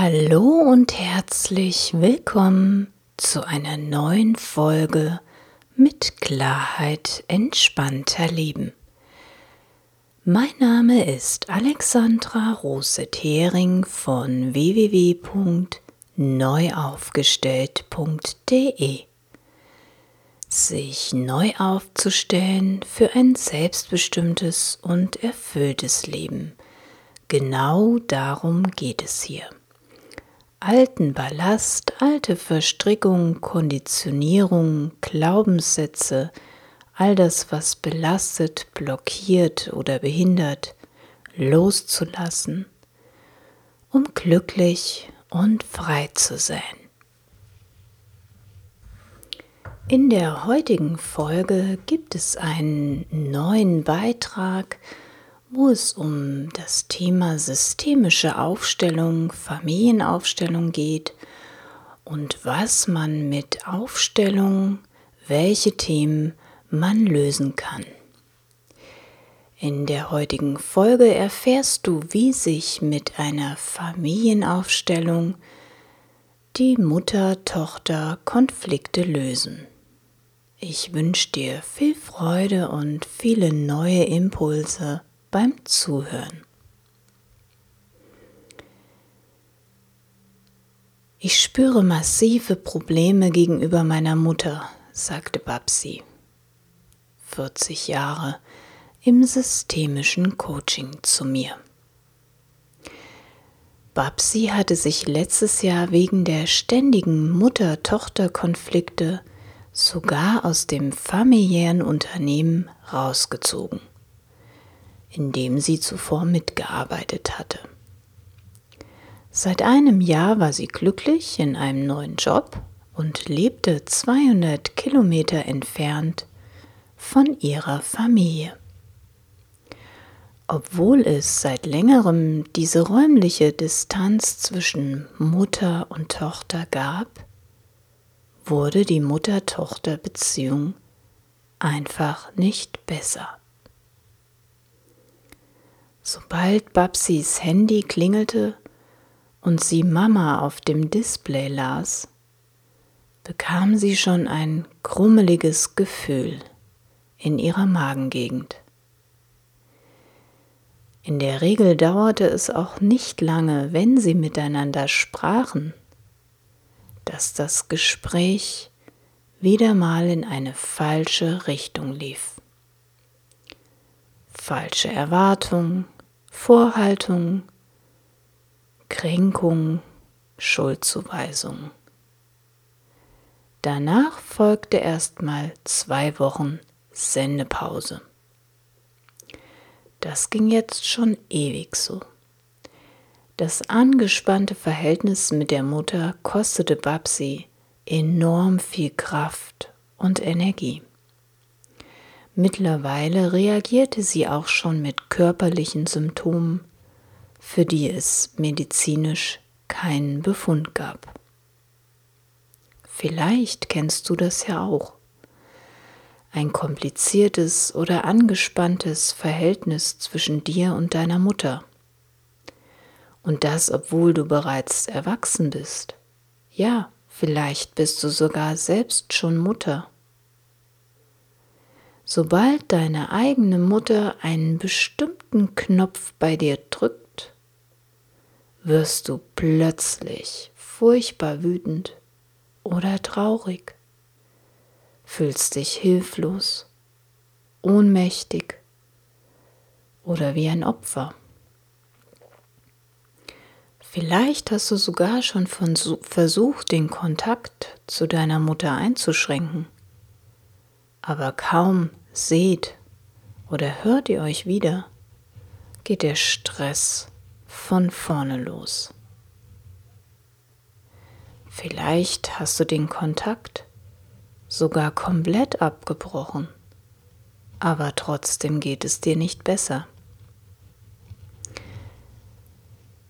Hallo und herzlich willkommen zu einer neuen Folge mit Klarheit entspannter Leben. Mein Name ist Alexandra Rose-Thering von www.neuaufgestellt.de. Sich neu aufzustellen für ein selbstbestimmtes und erfülltes Leben. Genau darum geht es hier alten Ballast, alte Verstrickungen, Konditionierungen, Glaubenssätze, all das, was belastet, blockiert oder behindert, loszulassen, um glücklich und frei zu sein. In der heutigen Folge gibt es einen neuen Beitrag, wo es um das Thema systemische Aufstellung, Familienaufstellung geht und was man mit Aufstellung, welche Themen man lösen kann. In der heutigen Folge erfährst du, wie sich mit einer Familienaufstellung die Mutter-Tochter-Konflikte lösen. Ich wünsche dir viel Freude und viele neue Impulse beim Zuhören. Ich spüre massive Probleme gegenüber meiner Mutter, sagte Babsi. 40 Jahre im systemischen Coaching zu mir. Babsi hatte sich letztes Jahr wegen der ständigen Mutter-Tochter-Konflikte sogar aus dem familiären Unternehmen rausgezogen in dem sie zuvor mitgearbeitet hatte. Seit einem Jahr war sie glücklich in einem neuen Job und lebte 200 Kilometer entfernt von ihrer Familie. Obwohl es seit längerem diese räumliche Distanz zwischen Mutter und Tochter gab, wurde die Mutter-Tochter-Beziehung einfach nicht besser. Sobald Babsis Handy klingelte und sie Mama auf dem Display las, bekam sie schon ein krummeliges Gefühl in ihrer Magengegend. In der Regel dauerte es auch nicht lange, wenn sie miteinander sprachen, dass das Gespräch wieder mal in eine falsche Richtung lief. Falsche Erwartungen, Vorhaltung, Kränkung, Schuldzuweisung. Danach folgte erstmal zwei Wochen Sendepause. Das ging jetzt schon ewig so. Das angespannte Verhältnis mit der Mutter kostete Babsi enorm viel Kraft und Energie. Mittlerweile reagierte sie auch schon mit körperlichen Symptomen, für die es medizinisch keinen Befund gab. Vielleicht kennst du das ja auch. Ein kompliziertes oder angespanntes Verhältnis zwischen dir und deiner Mutter. Und das, obwohl du bereits erwachsen bist. Ja, vielleicht bist du sogar selbst schon Mutter Sobald deine eigene Mutter einen bestimmten Knopf bei dir drückt, wirst du plötzlich furchtbar wütend oder traurig, fühlst dich hilflos, ohnmächtig oder wie ein Opfer. Vielleicht hast du sogar schon versucht, den Kontakt zu deiner Mutter einzuschränken, aber kaum seht oder hört ihr euch wieder, geht der Stress von vorne los. Vielleicht hast du den Kontakt sogar komplett abgebrochen, aber trotzdem geht es dir nicht besser.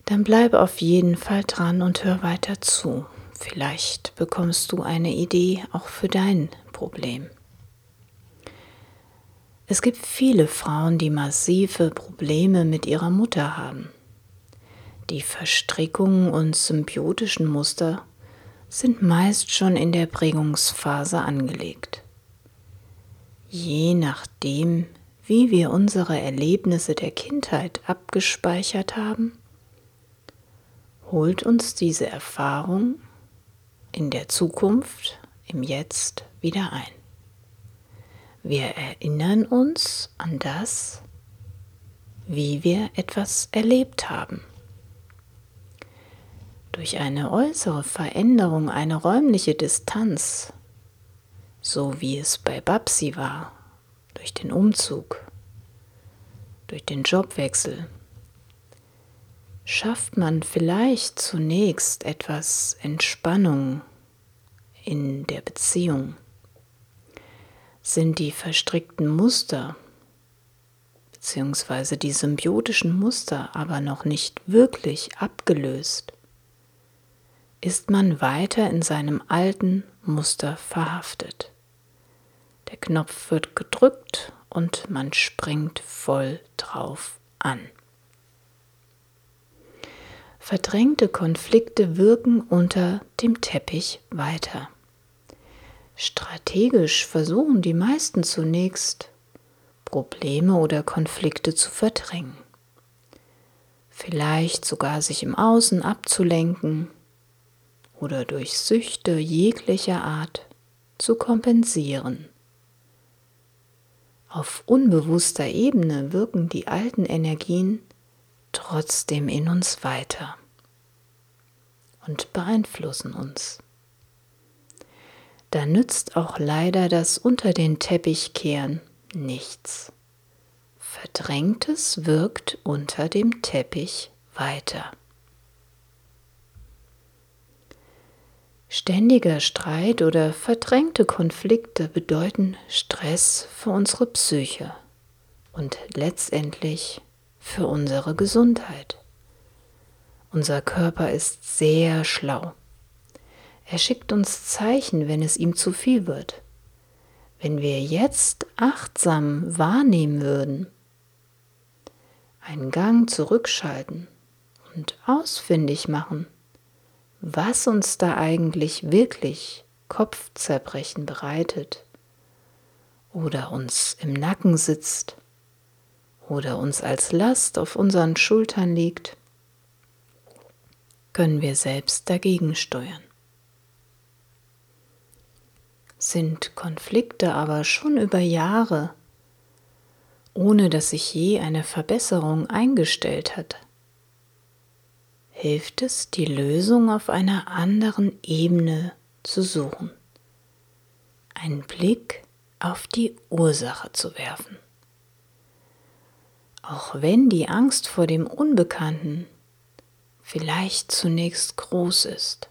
Dann bleib auf jeden Fall dran und hör weiter zu. Vielleicht bekommst du eine Idee auch für dein Problem. Es gibt viele Frauen, die massive Probleme mit ihrer Mutter haben. Die Verstrickungen und symbiotischen Muster sind meist schon in der Prägungsphase angelegt. Je nachdem, wie wir unsere Erlebnisse der Kindheit abgespeichert haben, holt uns diese Erfahrung in der Zukunft, im Jetzt wieder ein. Wir erinnern uns an das, wie wir etwas erlebt haben. Durch eine äußere Veränderung, eine räumliche Distanz, so wie es bei Babsi war, durch den Umzug, durch den Jobwechsel, schafft man vielleicht zunächst etwas Entspannung in der Beziehung. Sind die verstrickten Muster bzw. die symbiotischen Muster aber noch nicht wirklich abgelöst, ist man weiter in seinem alten Muster verhaftet. Der Knopf wird gedrückt und man springt voll drauf an. Verdrängte Konflikte wirken unter dem Teppich weiter. Strategisch versuchen die meisten zunächst, Probleme oder Konflikte zu verdrängen. Vielleicht sogar sich im Außen abzulenken oder durch Süchte jeglicher Art zu kompensieren. Auf unbewusster Ebene wirken die alten Energien trotzdem in uns weiter und beeinflussen uns. Da nützt auch leider das unter den Teppich kehren nichts. Verdrängtes wirkt unter dem Teppich weiter. Ständiger Streit oder verdrängte Konflikte bedeuten Stress für unsere Psyche und letztendlich für unsere Gesundheit. Unser Körper ist sehr schlau. Er schickt uns Zeichen, wenn es ihm zu viel wird. Wenn wir jetzt achtsam wahrnehmen würden, einen Gang zurückschalten und ausfindig machen, was uns da eigentlich wirklich Kopfzerbrechen bereitet oder uns im Nacken sitzt oder uns als Last auf unseren Schultern liegt, können wir selbst dagegen steuern. Sind Konflikte aber schon über Jahre, ohne dass sich je eine Verbesserung eingestellt hat, hilft es, die Lösung auf einer anderen Ebene zu suchen. Einen Blick auf die Ursache zu werfen. Auch wenn die Angst vor dem Unbekannten vielleicht zunächst groß ist,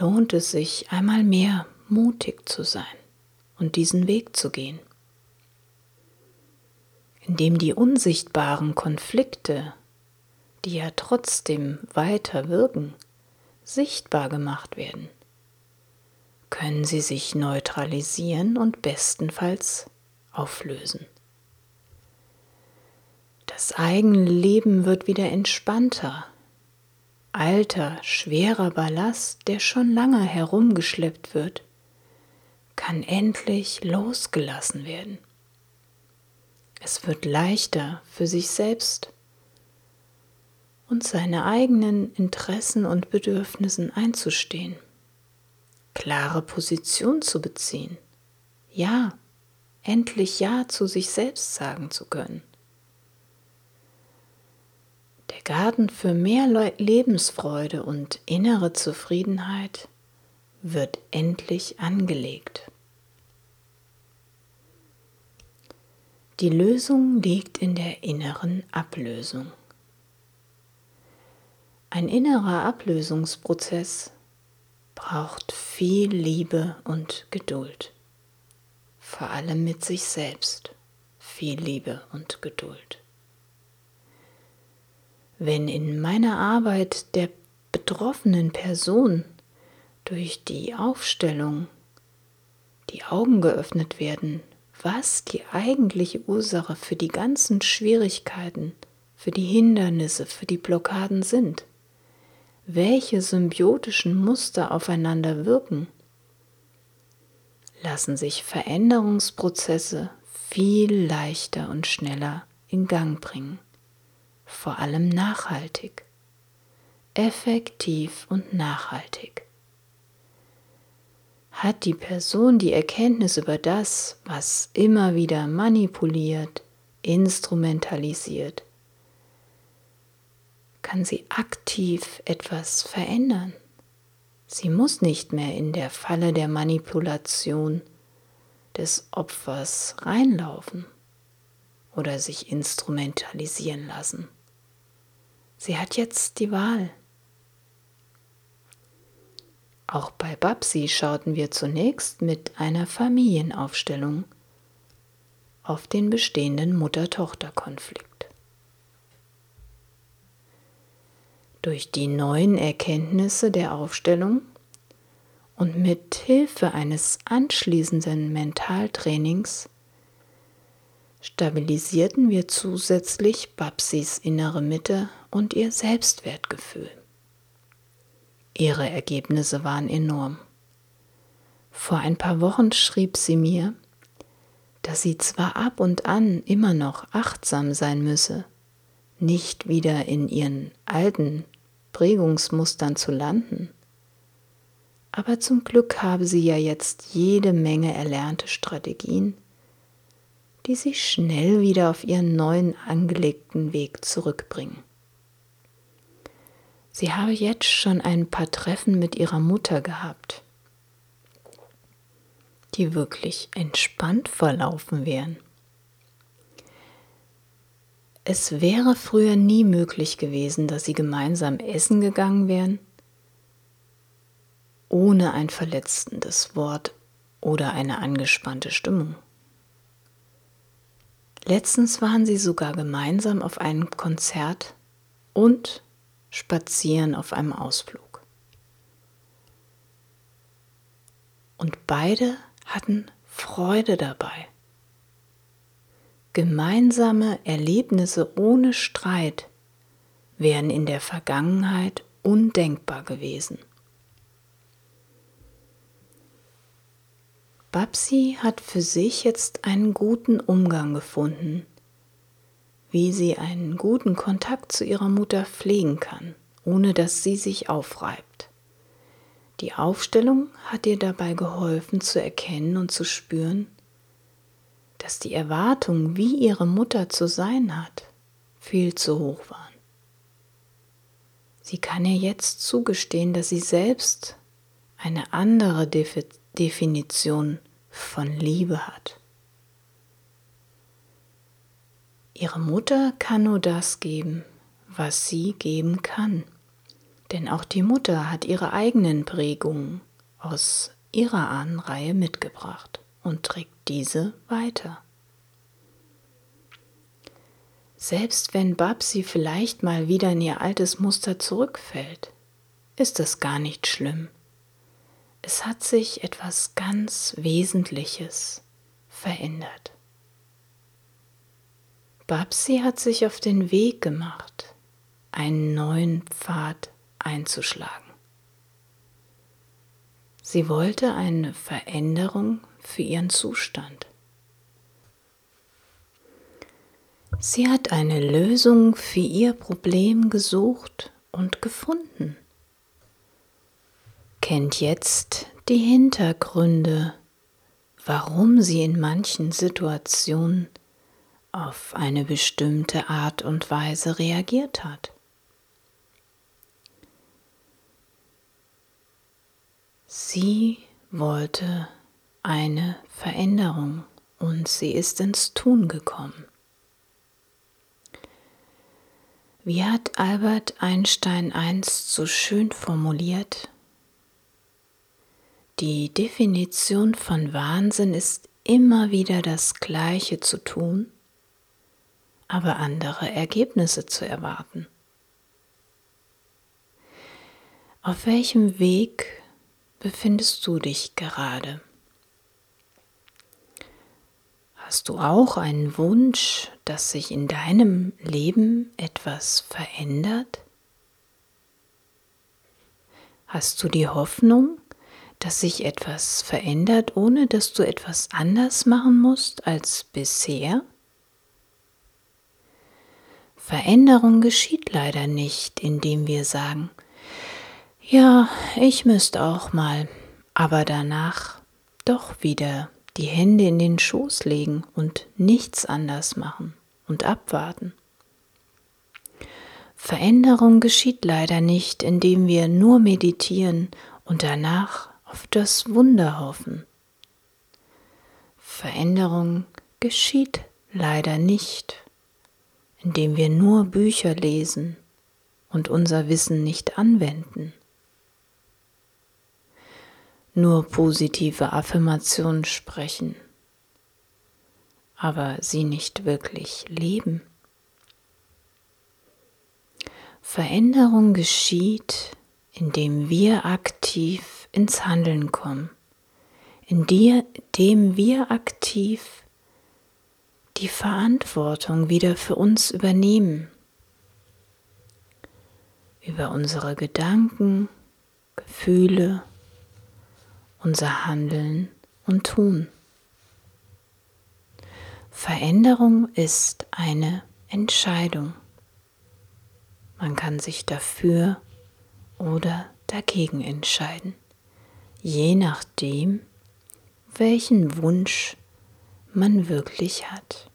lohnt es sich einmal mehr mutig zu sein und diesen Weg zu gehen, indem die unsichtbaren Konflikte die ja trotzdem weiter wirken, sichtbar gemacht werden, können sie sich neutralisieren und bestenfalls auflösen. Das eigene Leben wird wieder entspannter. Alter, schwerer Ballast, der schon lange herumgeschleppt wird, kann endlich losgelassen werden. Es wird leichter für sich selbst und seine eigenen Interessen und Bedürfnissen einzustehen, klare Position zu beziehen, ja, endlich Ja zu sich selbst sagen zu können. Der Garten für mehr Lebensfreude und innere Zufriedenheit wird endlich angelegt. Die Lösung liegt in der inneren Ablösung. Ein innerer Ablösungsprozess braucht viel Liebe und Geduld. Vor allem mit sich selbst viel Liebe und Geduld. Wenn in meiner Arbeit der betroffenen Person durch die Aufstellung die Augen geöffnet werden, was die eigentliche Ursache für die ganzen Schwierigkeiten, für die Hindernisse, für die Blockaden sind, welche symbiotischen Muster aufeinander wirken, lassen sich Veränderungsprozesse viel leichter und schneller in Gang bringen, vor allem nachhaltig, effektiv und nachhaltig. Hat die Person die Erkenntnis über das, was immer wieder manipuliert, instrumentalisiert, kann sie aktiv etwas verändern. Sie muss nicht mehr in der Falle der Manipulation des Opfers reinlaufen oder sich instrumentalisieren lassen. Sie hat jetzt die Wahl. Auch bei Babsi schauten wir zunächst mit einer Familienaufstellung auf den bestehenden Mutter-Tochter-Konflikt. Durch die neuen Erkenntnisse der Aufstellung und mit Hilfe eines anschließenden Mentaltrainings stabilisierten wir zusätzlich Babsis innere Mitte und ihr Selbstwertgefühl. Ihre Ergebnisse waren enorm. Vor ein paar Wochen schrieb sie mir, dass sie zwar ab und an immer noch achtsam sein müsse, nicht wieder in ihren alten Prägungsmustern zu landen, aber zum Glück habe sie ja jetzt jede Menge erlernte Strategien, die sie schnell wieder auf ihren neuen angelegten Weg zurückbringen. Sie habe jetzt schon ein paar Treffen mit ihrer Mutter gehabt, die wirklich entspannt verlaufen wären. Es wäre früher nie möglich gewesen, dass sie gemeinsam essen gegangen wären ohne ein verletzendes Wort oder eine angespannte Stimmung. Letztens waren sie sogar gemeinsam auf einem Konzert und spazieren auf einem Ausflug. Und beide hatten Freude dabei. Gemeinsame Erlebnisse ohne Streit wären in der Vergangenheit undenkbar gewesen. Babsi hat für sich jetzt einen guten Umgang gefunden, wie sie einen guten Kontakt zu ihrer Mutter pflegen kann, ohne dass sie sich aufreibt. Die Aufstellung hat ihr dabei geholfen zu erkennen und zu spüren, dass die Erwartungen, wie ihre Mutter zu sein hat, viel zu hoch waren. Sie kann ihr jetzt zugestehen, dass sie selbst eine andere Definition von Liebe hat. Ihre Mutter kann nur das geben, was sie geben kann. Denn auch die Mutter hat ihre eigenen Prägungen aus ihrer Ahnenreihe mitgebracht und trägt diese weiter. Selbst wenn Babsi vielleicht mal wieder in ihr altes Muster zurückfällt, ist das gar nicht schlimm. Es hat sich etwas ganz Wesentliches verändert. Babsi hat sich auf den Weg gemacht, einen neuen Pfad einzuschlagen. Sie wollte eine Veränderung für ihren Zustand. Sie hat eine Lösung für ihr Problem gesucht und gefunden kennt jetzt die Hintergründe, warum sie in manchen Situationen auf eine bestimmte Art und Weise reagiert hat. Sie wollte eine Veränderung und sie ist ins Tun gekommen. Wie hat Albert Einstein einst so schön formuliert, die Definition von Wahnsinn ist immer wieder das Gleiche zu tun, aber andere Ergebnisse zu erwarten. Auf welchem Weg befindest du dich gerade? Hast du auch einen Wunsch, dass sich in deinem Leben etwas verändert? Hast du die Hoffnung, dass sich etwas verändert, ohne dass du etwas anders machen musst als bisher? Veränderung geschieht leider nicht, indem wir sagen, ja, ich müsste auch mal, aber danach doch wieder die Hände in den Schoß legen und nichts anders machen und abwarten. Veränderung geschieht leider nicht, indem wir nur meditieren und danach auf das Wunder hoffen. Veränderung geschieht leider nicht, indem wir nur Bücher lesen und unser Wissen nicht anwenden. Nur positive Affirmationen sprechen, aber sie nicht wirklich leben. Veränderung geschieht, indem wir aktiv ins Handeln kommen, indem wir aktiv die Verantwortung wieder für uns übernehmen, über unsere Gedanken, Gefühle, unser Handeln und Tun. Veränderung ist eine Entscheidung. Man kann sich dafür oder dagegen entscheiden, je nachdem, welchen Wunsch man wirklich hat.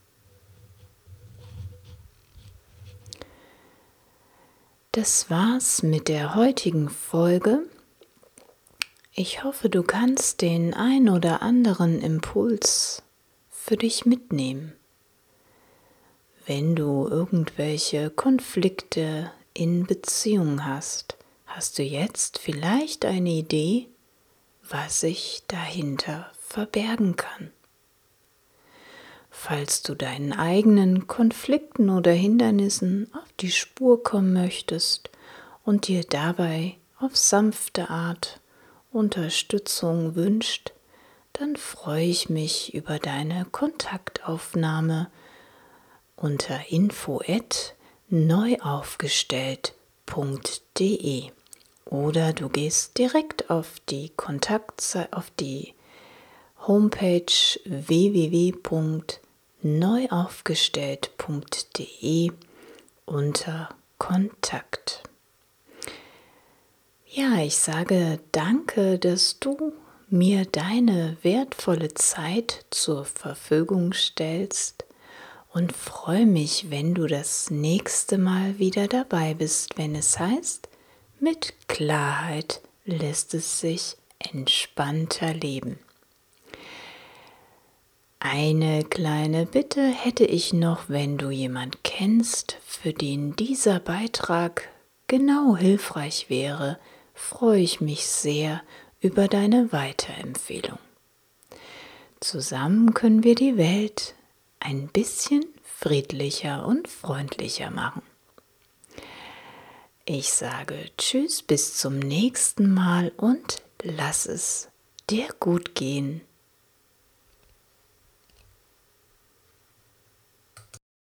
Das war's mit der heutigen Folge. Ich hoffe, du kannst den ein oder anderen Impuls für dich mitnehmen. Wenn du irgendwelche Konflikte in Beziehung hast, hast du jetzt vielleicht eine Idee, was sich dahinter verbergen kann. Falls du deinen eigenen Konflikten oder Hindernissen auf die Spur kommen möchtest und dir dabei auf sanfte Art Unterstützung wünscht, dann freue ich mich über deine Kontaktaufnahme unter info neuaufgestellt.de oder du gehst direkt auf die Kontaktseite auf die Homepage www.neuaufgestellt.de neuaufgestellt.de unter Kontakt. Ja, ich sage danke, dass du mir deine wertvolle Zeit zur Verfügung stellst und freue mich, wenn du das nächste Mal wieder dabei bist, wenn es heißt, mit Klarheit lässt es sich entspannter leben. Eine kleine Bitte hätte ich noch, wenn du jemand kennst, für den dieser Beitrag genau hilfreich wäre, freue ich mich sehr über deine Weiterempfehlung. Zusammen können wir die Welt ein bisschen friedlicher und freundlicher machen. Ich sage Tschüss bis zum nächsten Mal und lass es dir gut gehen.